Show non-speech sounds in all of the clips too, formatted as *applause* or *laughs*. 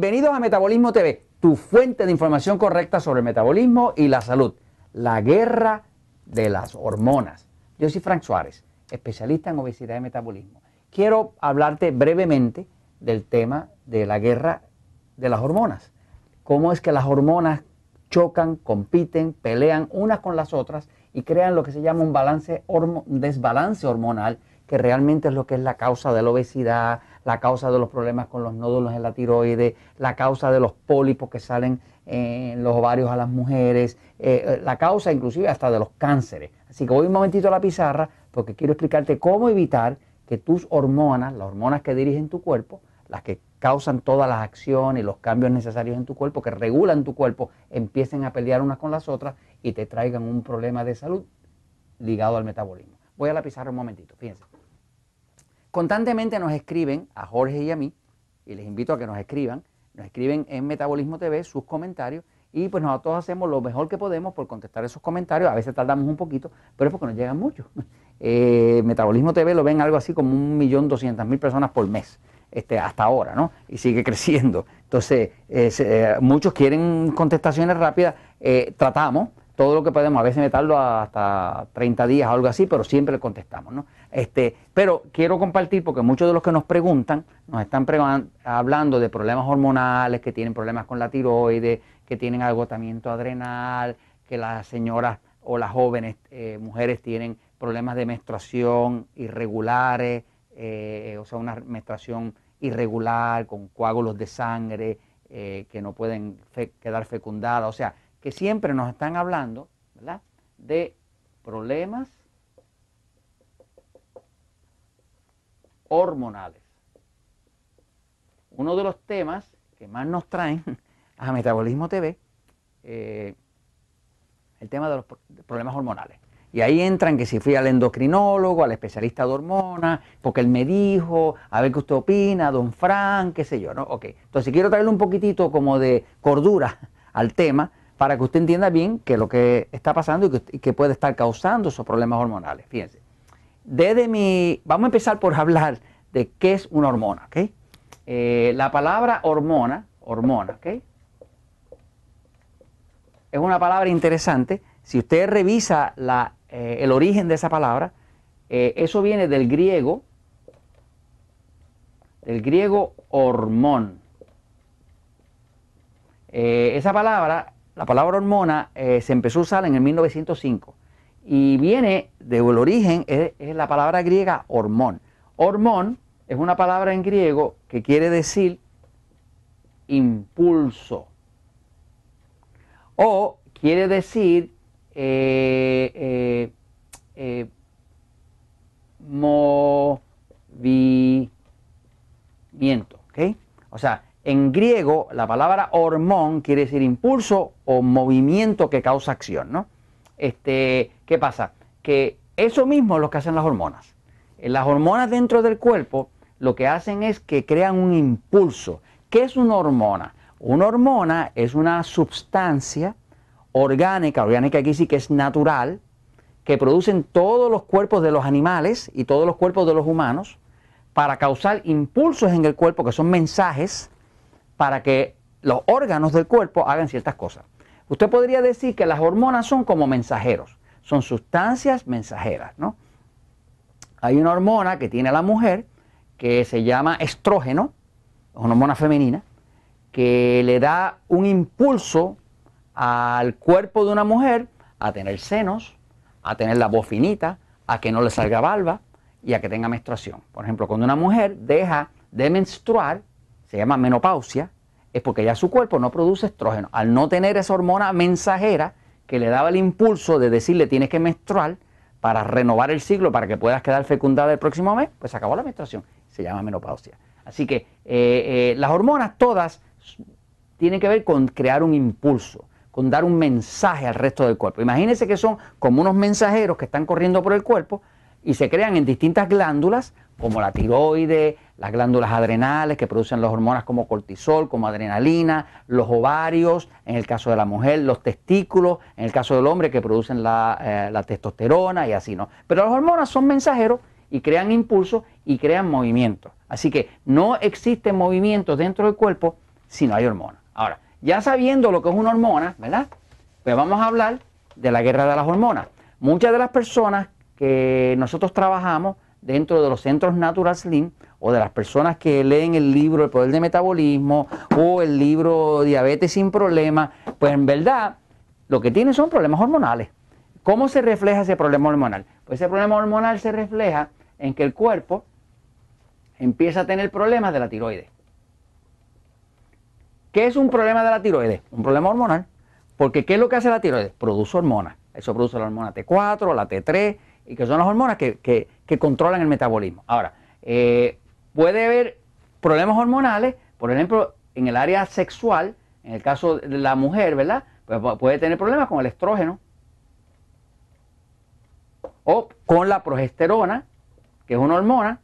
Bienvenidos a Metabolismo TV, tu fuente de información correcta sobre el metabolismo y la salud. La guerra de las hormonas. Yo soy Frank Suárez, especialista en obesidad y metabolismo. Quiero hablarte brevemente del tema de la guerra de las hormonas. Cómo es que las hormonas chocan, compiten, pelean unas con las otras y crean lo que se llama un, balance un desbalance hormonal, que realmente es lo que es la causa de la obesidad, la causa de los problemas con los nódulos en la tiroides, la causa de los pólipos que salen en los ovarios a las mujeres, eh, eh, la causa inclusive hasta de los cánceres. Así que voy un momentito a la pizarra porque quiero explicarte cómo evitar que tus hormonas, las hormonas que dirigen tu cuerpo, las que causan todas las acciones y los cambios necesarios en tu cuerpo, que regulan tu cuerpo, empiecen a pelear unas con las otras y te traigan un problema de salud ligado al metabolismo. Voy a la pizarra un momentito, fíjense. Constantemente nos escriben a Jorge y a mí, y les invito a que nos escriban, nos escriben en Metabolismo TV sus comentarios y pues nosotros hacemos lo mejor que podemos por contestar esos comentarios. A veces tardamos un poquito, pero es porque nos llegan muchos. *laughs* Eh, Metabolismo TV lo ven algo así como un millón doscientas mil personas por mes. Este, hasta ahora, ¿no? Y sigue *laughs* creciendo. Entonces, eh, muchos quieren contestaciones rápidas. Eh, tratamos, todo lo que podemos, a veces me hasta 30 días o algo así, pero siempre le contestamos, ¿no? Este, pero quiero compartir porque muchos de los que nos preguntan nos están hablando de problemas hormonales, que tienen problemas con la tiroides, que tienen agotamiento adrenal, que las señoras o las jóvenes eh, mujeres tienen problemas de menstruación irregulares, eh, o sea, una menstruación irregular con coágulos de sangre eh, que no pueden quedar fecundadas, o sea, que siempre nos están hablando ¿verdad? de problemas hormonales. Uno de los temas que más nos traen *laughs* a Metabolismo TV, eh, el tema de los problemas hormonales. Y ahí entran que si fui al endocrinólogo, al especialista de hormonas, porque él me dijo, a ver qué usted opina, don Frank, qué sé yo, ¿no? Ok, entonces quiero traerle un poquitito como de cordura *laughs* al tema, para que usted entienda bien que lo que está pasando y que, puede estar causando esos problemas hormonales. Fíjense. Desde mi, vamos a empezar por *laughs* hablar de qué es una hormona, ¿ok? Eh, la palabra hormona, hormona, ¿ok? Es una palabra interesante. Si usted revisa eh, el origen de esa palabra, eh, eso viene del griego, del griego hormón. esa palabra la palabra hormona eh, se empezó a usar en el 1905 y viene del origen, es, la palabra griega hormón. Hormón es una palabra en griego que quiere decir impulso o quiere decir eh, eh, movimiento. ¿ok? O sea, en griego, la palabra hormón quiere decir impulso o movimiento que causa acción, ¿no? Este, ¿Qué pasa? Que eso mismo es lo que hacen las hormonas. Las hormonas dentro del cuerpo lo que hacen es que crean un impulso. ¿Qué es una hormona? Una hormona es una sustancia orgánica, orgánica aquí sí que es natural, que producen todos los cuerpos de los animales y todos los cuerpos de los humanos para causar impulsos en el cuerpo que son mensajes para que los órganos del cuerpo hagan ciertas cosas. Usted podría decir que las hormonas son como mensajeros, son sustancias mensajeras, ¿no? Hay una hormona que tiene la mujer que se llama estrógeno, una hormona femenina, que le da un impulso al cuerpo de una mujer a tener senos, a tener la voz finita, a que no le salga barba y a que tenga menstruación. Por ejemplo, cuando una mujer deja de menstruar, se llama menopausia, es porque ya su cuerpo no produce estrógeno. Al no tener esa hormona mensajera que le daba el impulso de decirle tienes que menstruar para renovar el ciclo para que puedas quedar fecundada el próximo mes, pues acabó la menstruación. Se llama menopausia. Así que eh, eh, las hormonas todas tienen que ver con crear un impulso, con dar un mensaje al resto del cuerpo. Imagínense que son como unos mensajeros que están corriendo por el cuerpo y se crean en distintas glándulas, como la tiroide, las glándulas adrenales que producen las hormonas como cortisol, como adrenalina, los ovarios, en el caso de la mujer, los testículos, en el caso del hombre que producen la, eh, testosterona y así, ¿no? Pero las hormonas son mensajeros y crean impulsos y crean movimientos. Así que no existen movimientos dentro del cuerpo si no hay hormona. Ahora, ya sabiendo lo que es una hormona, ¿verdad? Pues vamos a hablar de la guerra de las hormonas. Muchas de las personas que nosotros trabajamos dentro de los centros Natural Slim o de las personas que leen el libro El Poder de Metabolismo o el libro Diabetes sin Problemas, pues en verdad lo que tienen son problemas hormonales. ¿Cómo se refleja ese problema hormonal? Pues ese problema hormonal se refleja en que el cuerpo empieza a tener problemas de la tiroides. ¿Qué es un problema de la tiroides? Un problema hormonal. Porque ¿qué es lo que hace la tiroides? Produce hormonas. Eso produce la hormona T4, la T3, y que son las hormonas que, controlan el metabolismo. Ahora, eh, puede haber problemas hormonales, por ejemplo, en el área sexual, en el caso de la mujer, ¿verdad? Pues puede tener problemas con el estrógeno o con la progesterona, que es una hormona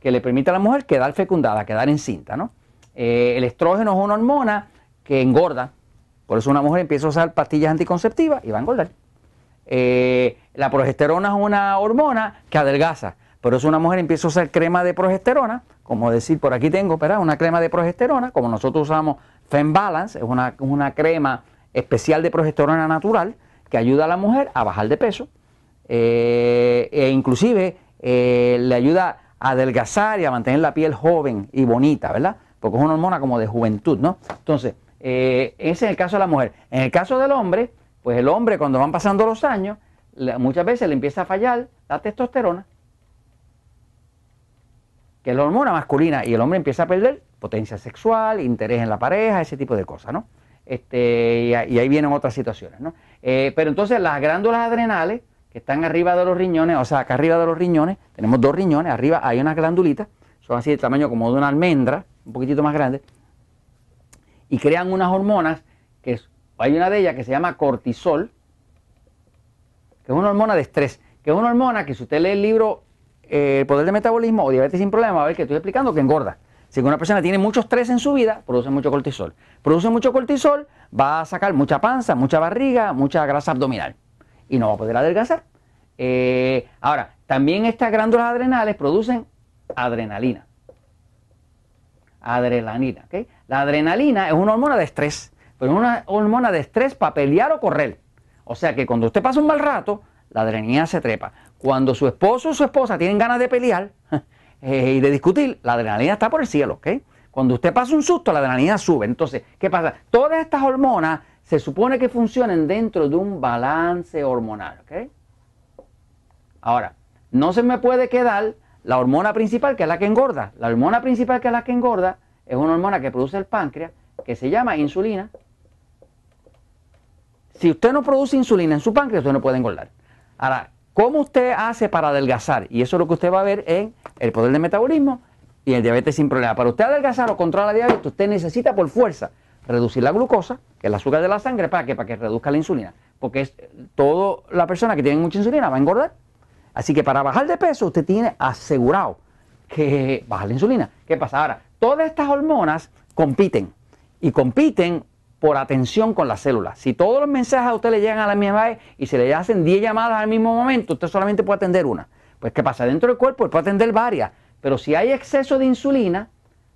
que le permite a la mujer quedar fecundada, quedar encinta, ¿no? Eh, el estrógeno es una hormona que engorda, por eso una mujer empieza a usar pastillas anticonceptivas y va a engordar. Eh, la progesterona es una hormona que adelgaza, por eso una mujer empieza a usar crema de progesterona, como decir, por aquí tengo, ¿verdad? Una crema de progesterona, como nosotros usamos Fembalance, es una, una crema especial de progesterona natural que ayuda a la mujer a bajar de peso eh, e inclusive le ayuda adelgazar y a mantener la piel joven y bonita, ¿verdad? Porque es una hormona como de juventud, ¿no? Entonces, eh, ese es el caso de la mujer. En el caso del hombre, pues el hombre cuando van pasando los años, muchas veces le empieza a fallar la testosterona, que es la hormona masculina, y el hombre empieza a perder potencia sexual, interés en la pareja, ese tipo de cosas, ¿no? Este, y, ahí vienen otras situaciones, ¿no? Eh, pero entonces las glándulas adrenales, que están arriba de los riñones, o sea, acá arriba de los riñones, tenemos dos riñones, arriba hay unas glandulitas, son así de tamaño como de una almendra, un poquitito más grande, y crean unas hormonas, que hay una de ellas que se llama cortisol, que es una hormona de estrés, que es una hormona que si usted lee el libro El poder del metabolismo o diabetes sin problema, a ver que estoy explicando que engorda. Si una persona tiene mucho estrés en su vida, produce mucho cortisol. Produce mucho cortisol, va a sacar mucha panza, mucha barriga, mucha grasa abdominal y no va a poder adelgazar. Eh, ahora, también estas glándulas adrenales producen adrenalina. Adrenalina. La adrenalina es una hormona de estrés, pero es una hormona de estrés para pelear o correr. O sea que cuando usted pasa un mal rato, la adrenalina se trepa. Cuando su esposo o su esposa tienen ganas de pelear *laughs* eh, y de discutir, la adrenalina está por el cielo, ¿ok? Cuando usted pasa un susto, la adrenalina sube. Entonces, ¿qué pasa? Todas estas hormonas se supone que funcionen dentro de un balance hormonal. ¿ok? Ahora, no se me puede quedar la hormona principal, que es la que engorda. La hormona principal, que es la que engorda, es una hormona que produce el páncreas, que se llama insulina. Si usted no produce insulina en su páncreas, usted no puede engordar. Ahora, ¿cómo usted hace para adelgazar? Y eso es lo que usted va a ver en el poder de metabolismo y el diabetes sin problema. Para usted adelgazar o controlar la diabetes, usted necesita por fuerza reducir la glucosa, que es el azúcar de la sangre, ¿para qué? Para que reduzca la insulina. Porque es, toda la persona que tiene mucha insulina va a engordar. Así que para bajar de peso usted tiene asegurado que baja la insulina. ¿Qué pasa? Ahora, todas estas hormonas compiten y compiten por atención con las células. Si todos los mensajes a usted le llegan a la misma vez y se le hacen 10 llamadas al mismo momento, usted solamente puede atender una. Pues ¿qué pasa? Dentro del cuerpo puede atender varias, pero si hay exceso de insulina,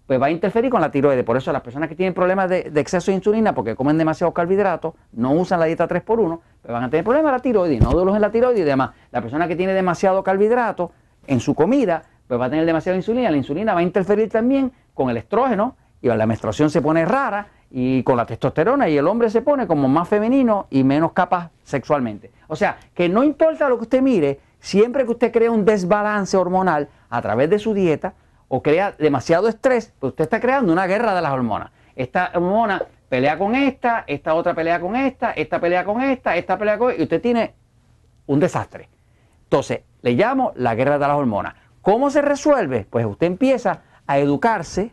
pues va a interferir con la tiroides. Por eso las personas que tienen problemas de, exceso de insulina porque comen demasiados carbohidratos, no usan la dieta 3x1, pues van a tener problemas de la tiroides, nódulos en la tiroides y demás. La persona que tiene demasiado carbohidrato en su comida, pues va a tener demasiada insulina. La insulina va a interferir también con el estrógeno y la menstruación se pone rara y con la testosterona y el hombre se pone como más femenino y menos capaz sexualmente. O sea, que no importa lo que usted mire, siempre que usted crea un desbalance hormonal a través de su dieta, o crea demasiado estrés, pues usted está creando una guerra de las hormonas. Esta hormona pelea con esta, esta otra pelea con esta, esta pelea con esta, esta pelea con esta, y usted tiene un desastre. Entonces, le llamo la guerra de las hormonas. ¿Cómo se resuelve? Pues usted empieza a educarse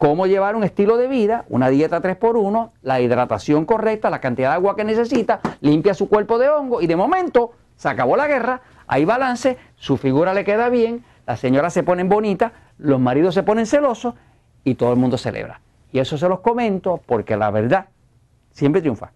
cómo llevar un estilo de vida, una dieta 3x1, la hidratación correcta, la cantidad de agua que necesita, limpia su cuerpo de hongo y de momento se acabó la guerra, hay balance, su figura le queda bien, las señoras se ponen bonitas, los maridos se ponen celosos y todo el mundo celebra. Y eso se los comento porque la verdad siempre triunfa.